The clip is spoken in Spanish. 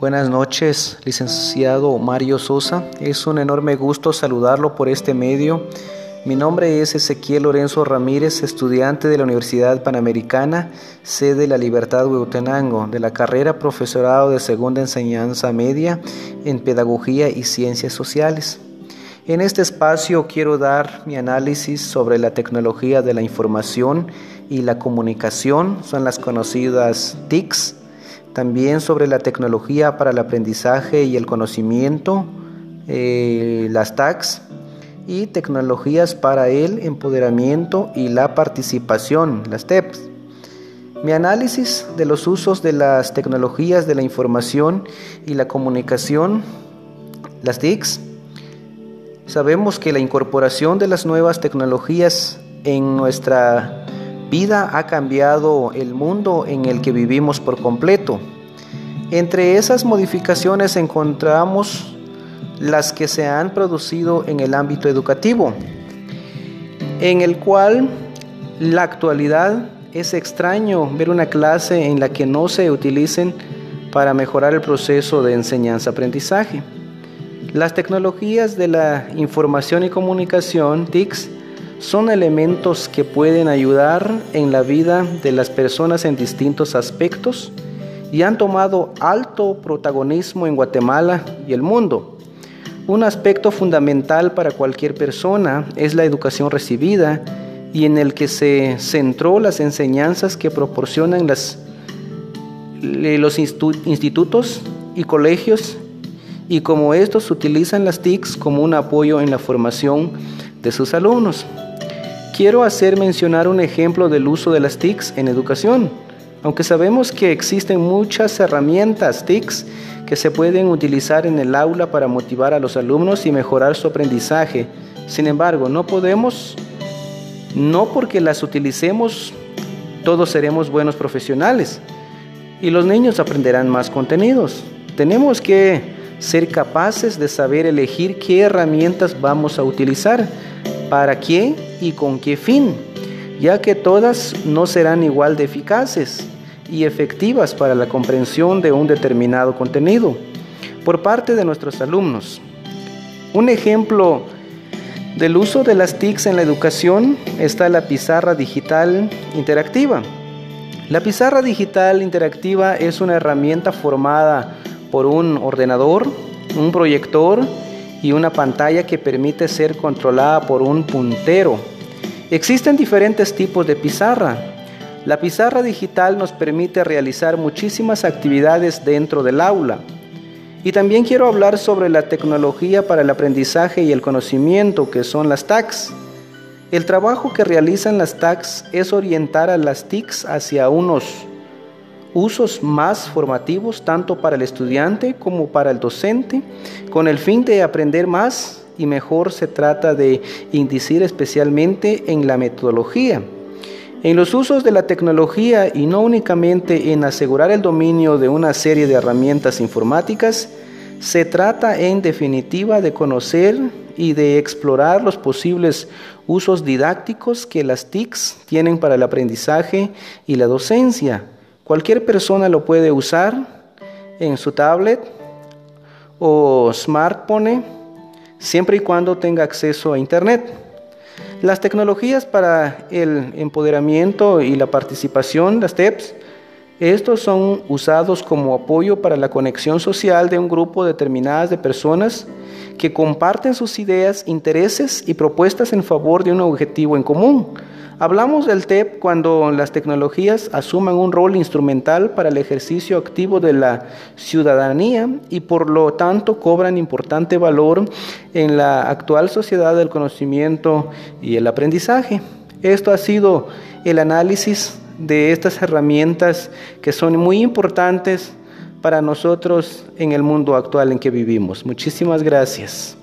Buenas noches, licenciado Mario Sosa. Es un enorme gusto saludarlo por este medio. Mi nombre es Ezequiel Lorenzo Ramírez, estudiante de la Universidad Panamericana, sede La Libertad Huehuetenango, de la carrera Profesorado de Segunda Enseñanza Media en Pedagogía y Ciencias Sociales. En este espacio quiero dar mi análisis sobre la tecnología de la información y la comunicación, son las conocidas TICs también sobre la tecnología para el aprendizaje y el conocimiento, eh, las TACs, y tecnologías para el empoderamiento y la participación, las TEPs. Mi análisis de los usos de las tecnologías de la información y la comunicación, las TICs. Sabemos que la incorporación de las nuevas tecnologías en nuestra vida ha cambiado el mundo en el que vivimos por completo. Entre esas modificaciones encontramos las que se han producido en el ámbito educativo, en el cual la actualidad es extraño ver una clase en la que no se utilicen para mejorar el proceso de enseñanza-aprendizaje. Las tecnologías de la información y comunicación, TICs, son elementos que pueden ayudar en la vida de las personas en distintos aspectos y han tomado alto protagonismo en Guatemala y el mundo. Un aspecto fundamental para cualquier persona es la educación recibida y en el que se centró las enseñanzas que proporcionan los institutos y colegios y como estos utilizan las TICs como un apoyo en la formación de sus alumnos. Quiero hacer mencionar un ejemplo del uso de las TICs en educación. Aunque sabemos que existen muchas herramientas TICs que se pueden utilizar en el aula para motivar a los alumnos y mejorar su aprendizaje, sin embargo, no podemos, no porque las utilicemos, todos seremos buenos profesionales y los niños aprenderán más contenidos. Tenemos que ser capaces de saber elegir qué herramientas vamos a utilizar para qué y con qué fin, ya que todas no serán igual de eficaces y efectivas para la comprensión de un determinado contenido por parte de nuestros alumnos. Un ejemplo del uso de las TICs en la educación está la pizarra digital interactiva. La pizarra digital interactiva es una herramienta formada por un ordenador, un proyector y una pantalla que permite ser controlada por un puntero. Existen diferentes tipos de pizarra. La pizarra digital nos permite realizar muchísimas actividades dentro del aula. Y también quiero hablar sobre la tecnología para el aprendizaje y el conocimiento, que son las TACs. El trabajo que realizan las TACs es orientar a las TICs hacia unos usos más formativos tanto para el estudiante como para el docente, con el fin de aprender más y mejor se trata de indicir especialmente en la metodología. En los usos de la tecnología y no únicamente en asegurar el dominio de una serie de herramientas informáticas, se trata en definitiva de conocer y de explorar los posibles usos didácticos que las TICs tienen para el aprendizaje y la docencia Cualquier persona lo puede usar en su tablet o smartphone siempre y cuando tenga acceso a Internet. Las tecnologías para el empoderamiento y la participación, las TEPS, estos son usados como apoyo para la conexión social de un grupo determinado de personas que comparten sus ideas, intereses y propuestas en favor de un objetivo en común. Hablamos del TEP cuando las tecnologías asuman un rol instrumental para el ejercicio activo de la ciudadanía y por lo tanto cobran importante valor en la actual sociedad del conocimiento y el aprendizaje. Esto ha sido el análisis de estas herramientas que son muy importantes para nosotros en el mundo actual en que vivimos. Muchísimas gracias.